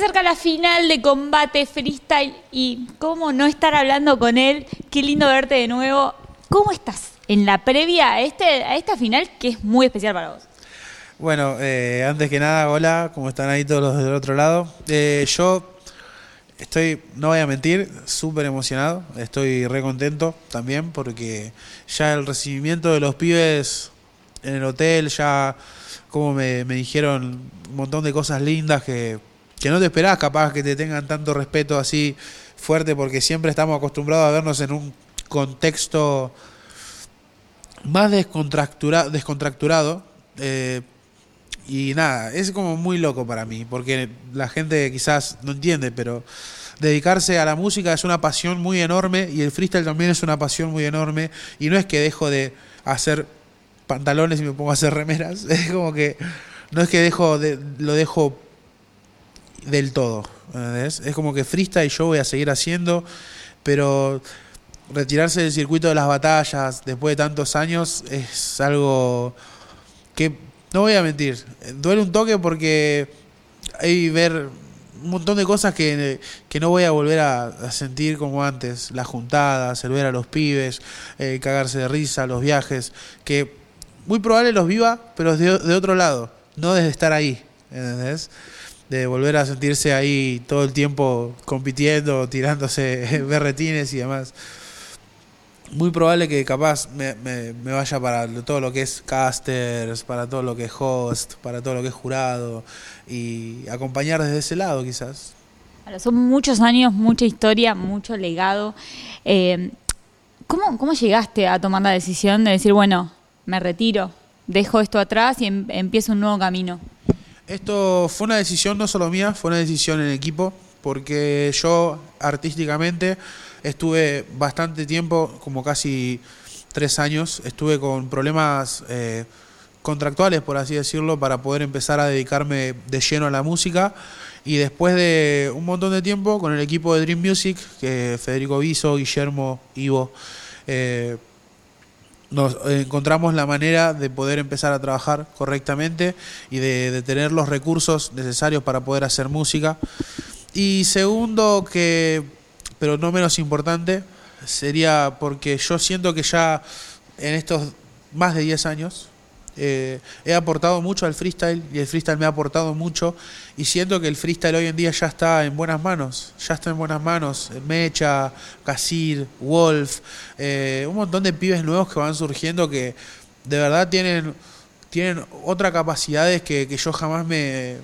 acerca la final de combate freestyle y cómo no estar hablando con él. Qué lindo verte de nuevo. ¿Cómo estás en la previa a, este, a esta final que es muy especial para vos? Bueno, eh, antes que nada, hola, ¿cómo están ahí todos los del otro lado? Eh, yo estoy, no voy a mentir, súper emocionado, estoy re contento también porque ya el recibimiento de los pibes en el hotel, ya como me, me dijeron un montón de cosas lindas que, que no te esperás capaz que te tengan tanto respeto así fuerte porque siempre estamos acostumbrados a vernos en un contexto más descontractura, descontracturado. Eh, y nada, es como muy loco para mí, porque la gente quizás no entiende, pero dedicarse a la música es una pasión muy enorme y el freestyle también es una pasión muy enorme. Y no es que dejo de hacer pantalones y me pongo a hacer remeras, es como que no es que dejo de, lo dejo del todo. Es como que freestyle yo voy a seguir haciendo, pero retirarse del circuito de las batallas después de tantos años es algo que, no voy a mentir, duele un toque porque hay ver un montón de cosas que, que no voy a volver a, sentir como antes, las juntadas, el ver a los pibes, eh, cagarse de risa, los viajes, que muy probable los viva, pero de, de otro lado, no desde estar ahí, ¿entendés? De volver a sentirse ahí todo el tiempo compitiendo, tirándose berretines y demás. Muy probable que capaz me, me, me, vaya para todo lo que es casters, para todo lo que es host, para todo lo que es jurado y acompañar desde ese lado quizás. Son muchos años, mucha historia, mucho legado. Eh, ¿cómo, ¿Cómo llegaste a tomar la decisión de decir, bueno, me retiro, dejo esto atrás y em, empiezo un nuevo camino? Esto fue una decisión no solo mía, fue una decisión en equipo, porque yo artísticamente estuve bastante tiempo, como casi tres años, estuve con problemas eh, contractuales, por así decirlo, para poder empezar a dedicarme de lleno a la música. Y después de un montón de tiempo, con el equipo de Dream Music, que Federico Viso, Guillermo, Ivo, eh, nos encontramos la manera de poder empezar a trabajar correctamente y de, de, tener los recursos necesarios para poder hacer música. Y segundo, que, pero no menos importante, sería porque yo siento que ya en estos más de 10 años eh, he aportado mucho al freestyle y el freestyle me ha aportado mucho. Y siento que el freestyle hoy en día ya está en buenas manos, ya está en buenas manos, Mecha, Casir, Wolf, eh, un montón de pibes nuevos que van surgiendo que de verdad tienen, tienen otras capacidades que, que yo jamás me,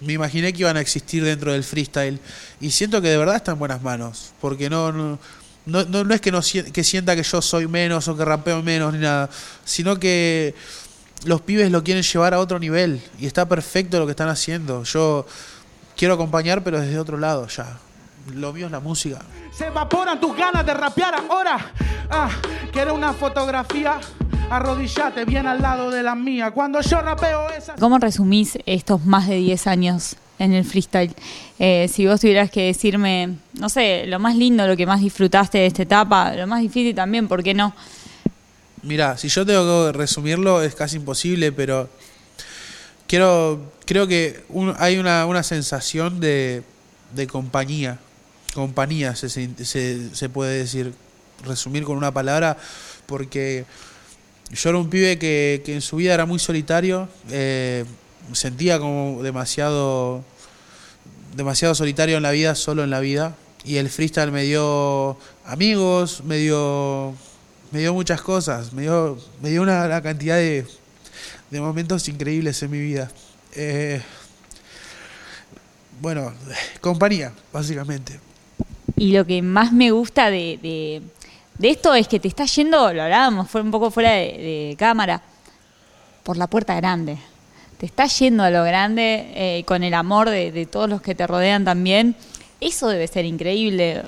me imaginé que iban a existir dentro del freestyle. Y siento que de verdad está en buenas manos, porque no, no no, no, no, es que, no, que sienta que yo soy menos o que rapeo menos ni nada, sino que los pibes lo quieren llevar a otro nivel y está perfecto lo que están haciendo. Yo quiero acompañar, pero desde otro lado ya. Lo mío es la música. Se evaporan tus ganas de rapear ahora. Ah, quiero una fotografía. Arrodillate bien al lado de la mía. Cuando yo rapeo esa. ¿Cómo resumís estos más de 10 años en el freestyle? Eh, si vos tuvieras que decirme, no sé, lo más lindo, lo que más disfrutaste de esta etapa, lo más difícil también, ¿por qué no? Mira, si yo tengo que resumirlo es casi imposible, pero quiero, creo que hay una, una sensación de, de, compañía. Compañía se, se, se, puede decir, resumir con una palabra, porque yo era un pibe que, que en su vida era muy solitario, eh, sentía como demasiado, demasiado solitario en la vida, solo en la vida, y el freestyle me dio amigos, me dio me dio muchas cosas, me dio, me dio una, cantidad de, de, momentos increíbles en mi vida. Eh, bueno, compañía, básicamente. Y lo que más me gusta de, de, esto es que te está yendo, lo hablábamos, fue un poco fuera de, cámara, por la puerta grande. Te está yendo a lo grande eh, con el amor de, todos los que te rodean también. Eso debe ser increíble,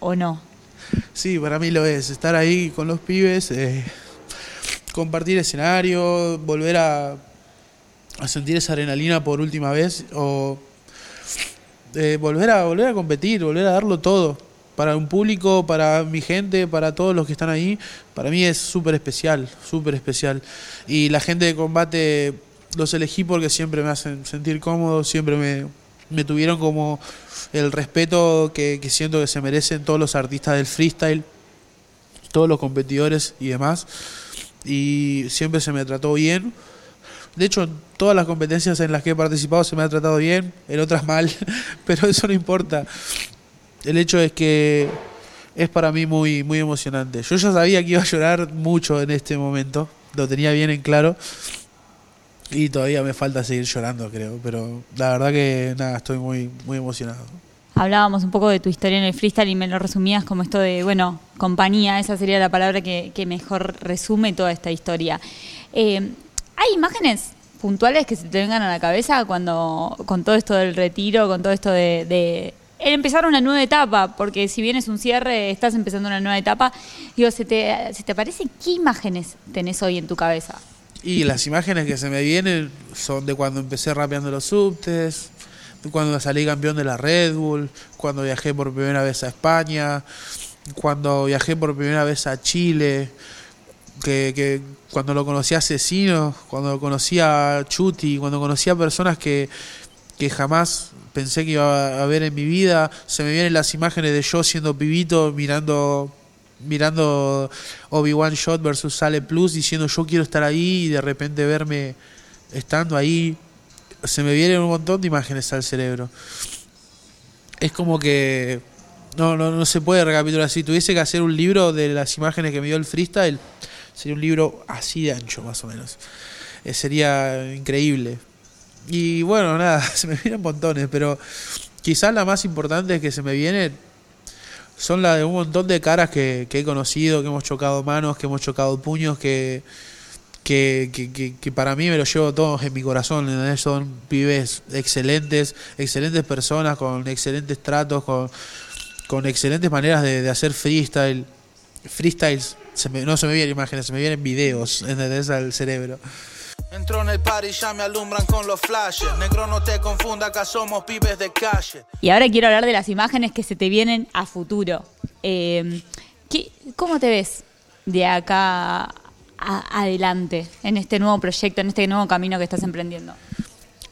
¿o no? Sí, para mí lo es. Estar ahí con los pibes, eh, compartir escenario, volver a, a, sentir esa adrenalina por última vez o eh, volver, a, volver a competir, volver a darlo todo. Para un público, para mi gente, para todos los que están ahí, para mí es súper especial, súper especial. Y la gente de combate los elegí porque siempre me hacen sentir cómodo, siempre me, me tuvieron como el respeto que, que siento que se merecen todos los artistas del freestyle, todos los competidores y demás. Y siempre se me trató bien. De hecho, en todas las competencias en las que he participado se me ha tratado bien, en otras mal, pero eso no importa. El hecho es que es para mí muy, muy emocionante. Yo ya sabía que iba a llorar mucho en este momento, lo tenía bien en claro. Y todavía me falta seguir llorando, creo. Pero la verdad que nada, estoy muy, muy emocionado. Hablábamos un poco de tu historia en el freestyle y me lo resumías como esto de, bueno, compañía, esa sería la palabra que, que mejor resume toda esta historia. Eh, ¿Hay imágenes puntuales que se te vengan a la cabeza cuando con todo esto del retiro, con todo esto de, de empezar una nueva etapa? Porque si bien es un cierre, estás empezando una nueva etapa. Digo, ¿se te, ¿se te parece qué imágenes tenés hoy en tu cabeza? Y las imágenes que se me vienen son de cuando empecé rapeando los subtes, cuando salí campeón de la Red Bull, cuando viajé por primera vez a España, cuando viajé por primera vez a Chile, que, cuando lo conocí a Asesino, cuando lo conocí a Chuti, cuando conocí a personas que, que jamás pensé que iba a ver en mi vida, se me vienen las imágenes de yo siendo pibito mirando mirando Obi-Wan Shot versus Sale Plus diciendo yo quiero estar ahí y de repente verme estando ahí se me vienen un montón de imágenes al cerebro. Es como que no, no, no se puede recapitular. Si tuviese que hacer un libro de las imágenes que me dio el freestyle sería un libro así de ancho más o menos. Eh, sería increíble. Y bueno nada se me vienen montones pero quizás la más importante es que se me viene son la de un montón de caras que, que he conocido, que hemos chocado manos, que hemos chocado puños, que, que, que, que para mí me los llevo todos en mi corazón. Son pibes excelentes, excelentes personas, con excelentes tratos, con, con excelentes maneras de, de hacer freestyle. Freestyles, se me, no se me vienen imágenes, se me vienen videos, ¿entendés? Al cerebro. Entro en el party y ya me alumbran con los flashes. Negro, no te confunda, acá somos pibes de calle. Y ahora quiero hablar de las imágenes que se te vienen a futuro. ¿qué- ¿Cómo te ves de acá adelante en este nuevo proyecto, en este nuevo camino que estás emprendiendo?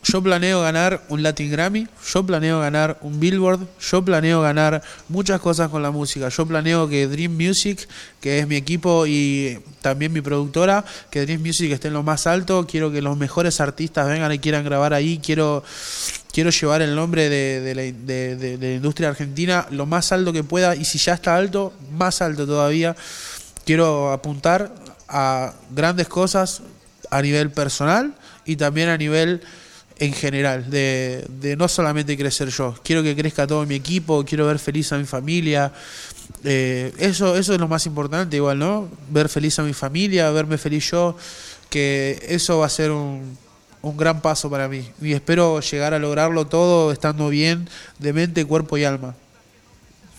Yo planeo ganar un Latin Grammy, yo planeo ganar un Billboard, yo planeo ganar muchas cosas con la música. Yo planeo que Dream Music, que es mi equipo y también mi productora, que Dream Music esté en lo más alto. Quiero que los mejores artistas vengan y quieran grabar ahí. Quiero, quiero llevar el nombre de, la, de la industria argentina lo más alto que pueda y si ya está alto, más alto todavía. Quiero apuntar a grandes cosas a nivel personal y también a nivel en general, de, de no solamente crecer yo, quiero que crezca todo mi equipo, quiero ver feliz a mi familia, eh, eso, eso es lo más importante igual, ¿no? Ver feliz a mi familia, verme feliz yo, que eso va a ser un, un gran paso para mí y espero llegar a lograrlo todo estando bien de mente, cuerpo y alma.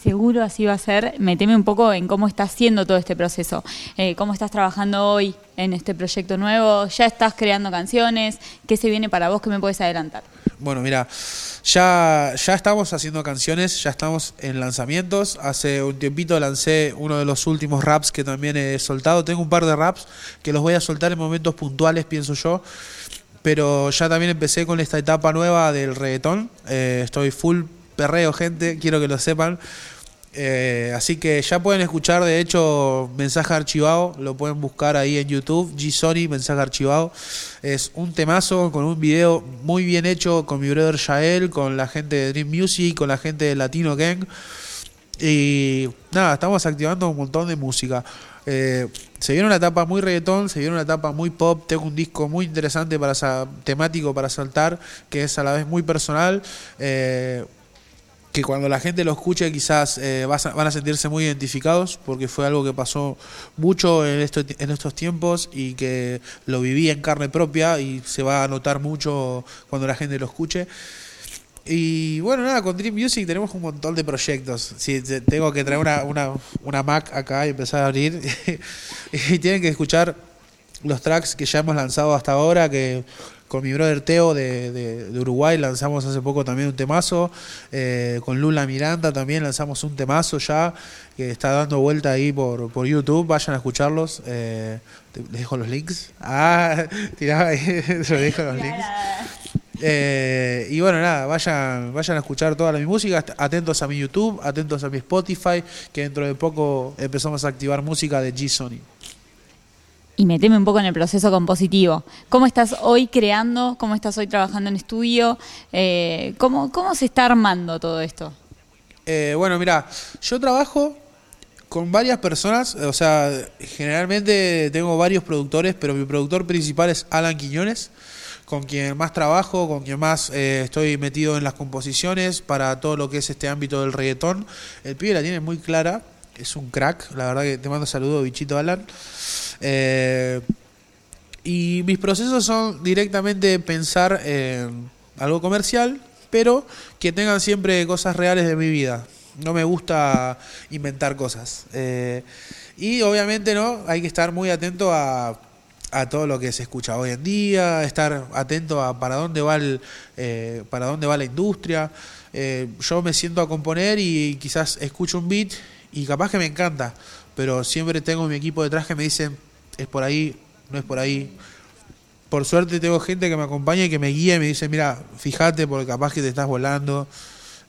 Seguro así va a ser. Meteme un poco en cómo estás haciendo todo este proceso. Eh, ¿Cómo estás trabajando hoy en este proyecto nuevo? ¿Ya estás creando canciones? ¿Qué se viene para vos? ¿Qué me puedes adelantar? Bueno, mira, ya, ya estamos haciendo canciones, ya estamos en lanzamientos. Hace un tiempito lancé uno de los últimos raps que también he soltado. Tengo un par de raps que los voy a soltar en momentos puntuales, pienso yo. Pero ya también empecé con esta etapa nueva del reggaetón. Eh, estoy full perreo, gente, quiero que lo sepan. Eh, así que ya pueden escuchar, de hecho, mensaje archivado, lo pueden buscar ahí en YouTube, G Sony, mensaje archivado. Es un temazo con un video muy bien hecho con mi brother Yael, con la gente de Dream Music, con la gente de Latino Gang. Y nada, estamos activando un montón de música. Eh, se viene una etapa muy reggaetón, se viene una etapa muy pop. Tengo un disco muy interesante para temático para saltar, que es a la vez muy personal. Eh, que cuando la gente lo escuche quizás eh, van a sentirse muy identificados porque fue algo que pasó mucho en, esto- en estos tiempos y que lo viví en carne propia y se va a notar mucho cuando la gente lo escuche. Y bueno, nada, con Dream Music tenemos un montón de proyectos. Te- tengo que traer una, una, una Mac acá y empezar a abrir. y tienen que escuchar los tracks que ya hemos lanzado hasta ahora, que con mi brother Teo de, de- de Uruguay lanzamos hace poco también un temazo, eh, con Lula Miranda también lanzamos un temazo ya, que está dando vuelta ahí por, por YouTube, vayan a escucharlos, eh, te- les dejo los links. Ah, tiraba ahí, los dejo los links. Eh, y bueno, nada, vayan, vayan a escuchar toda mi música, atentos a mi YouTube, atentos a mi Spotify, que dentro de poco empezamos a activar música de G Sony. Y meteme un poco en el proceso compositivo. ¿Cómo estás hoy creando? ¿Cómo estás hoy trabajando en estudio? Eh, ¿cómo, ¿Cómo se está armando todo esto? Eh, bueno, mira, yo trabajo con varias personas, o sea, generalmente tengo varios productores, pero mi productor principal es Alan Quiñones, con quien más trabajo, con quien más eh, estoy metido en las composiciones para todo lo que es este ámbito del reggaetón. El pibe la tiene muy clara, es un crack, la verdad que te mando saludos, bichito Alan. Eh, y mis procesos son directamente pensar en algo comercial, pero que tengan siempre cosas reales de mi vida no me gusta inventar cosas. Eh, y obviamente no, hay que estar muy atento a, a, todo lo que se escucha hoy en día, estar atento a para dónde va el, eh, para dónde va la industria. Eh, yo me siento a componer y quizás escucho un beat y capaz que me encanta, pero siempre tengo mi equipo detrás que me dice es por ahí, no es por ahí. Por suerte tengo gente que me acompaña y que me guía y me dice, mira, fíjate porque capaz que te estás volando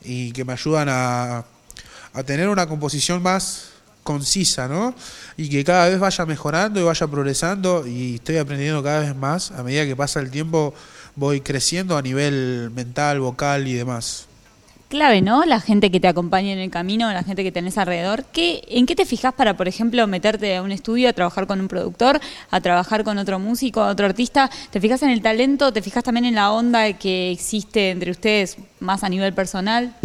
y que me ayudan a, a tener una composición más concisa, ¿no? Y que cada vez vaya mejorando y vaya progresando y estoy aprendiendo cada vez más. A medida que pasa el tiempo voy creciendo a nivel mental, vocal y demás. Clave, ¿no? La gente que te acompaña en el camino, la gente que tenés alrededor. ¿Qué, ¿En qué te fijas para, por ejemplo, meterte a un estudio, a trabajar con un productor, a trabajar con otro músico, otro artista? ¿Te fijas en el talento? ¿Te fijas también en la onda que existe entre ustedes más a nivel personal?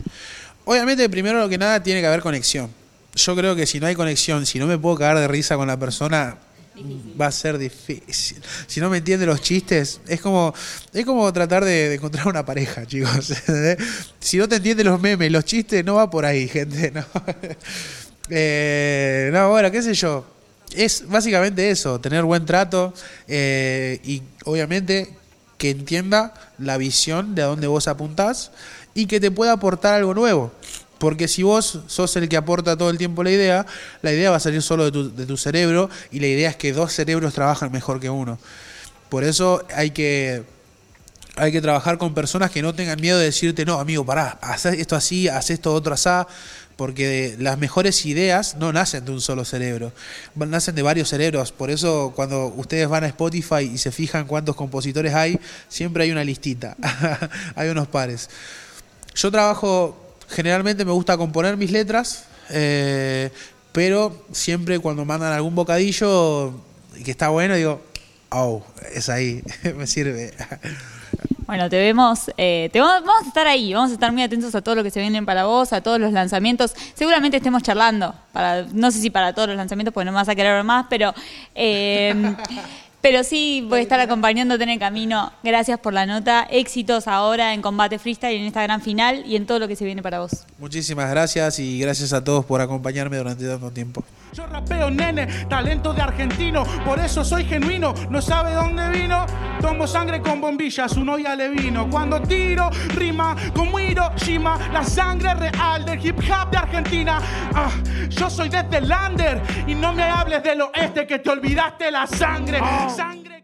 Obviamente, primero lo que nada, tiene que haber conexión. Yo creo que si no hay conexión, si no me puedo cagar de risa con la persona, va a ser difícil. Si no me entiende los chistes, es como es como tratar de, encontrar una pareja, chicos. si no te entiende los memes, los chistes, no va por ahí, gente. No, eh, no bueno, qué sé yo. Es básicamente eso, tener buen trato eh, y obviamente que entienda la visión de a dónde vos apuntás y que te pueda aportar algo nuevo. Porque si vos sos el que aporta todo el tiempo la idea, la idea va a salir solo de tu, cerebro y la idea es que dos cerebros trabajan mejor que uno. Por eso hay que, hay que trabajar con personas que no tengan miedo de decirte, no, amigo, pará, haz esto así, haz esto otro así, porque las mejores ideas no nacen de un solo cerebro, nacen de varios cerebros. Por eso cuando ustedes van a Spotify y se fijan cuántos compositores hay, siempre hay una listita, hay unos pares. Yo trabajo, generalmente me gusta componer mis letras, eh, pero siempre cuando mandan algún bocadillo que está bueno, digo, oh, es ahí, me sirve. Bueno, te vemos, eh, te vamos, a estar ahí, vamos a estar muy atentos a todo lo que se viene para vos, a todos los lanzamientos. Seguramente estemos charlando, para, no sé si para todos los lanzamientos, porque no me vas a querer ver más, pero eh, Pero sí, voy a estar acompañándote en el camino. Gracias por la nota. Éxitos ahora en Combate Freestyle, en esta gran final y en todo lo que se viene para vos. Muchísimas gracias y gracias a todos por acompañarme durante tanto tiempo. Yo rapeo, nene, talento de argentino, por eso soy genuino. No sabe dónde vino, tomo sangre con bombillas, uno ya le vino. Cuando tiro, rima como Hiroshima, la sangre real del hip hop de Argentina. Ah, yo soy desde Lander y no me hables del oeste que te olvidaste la sangre. Sangre.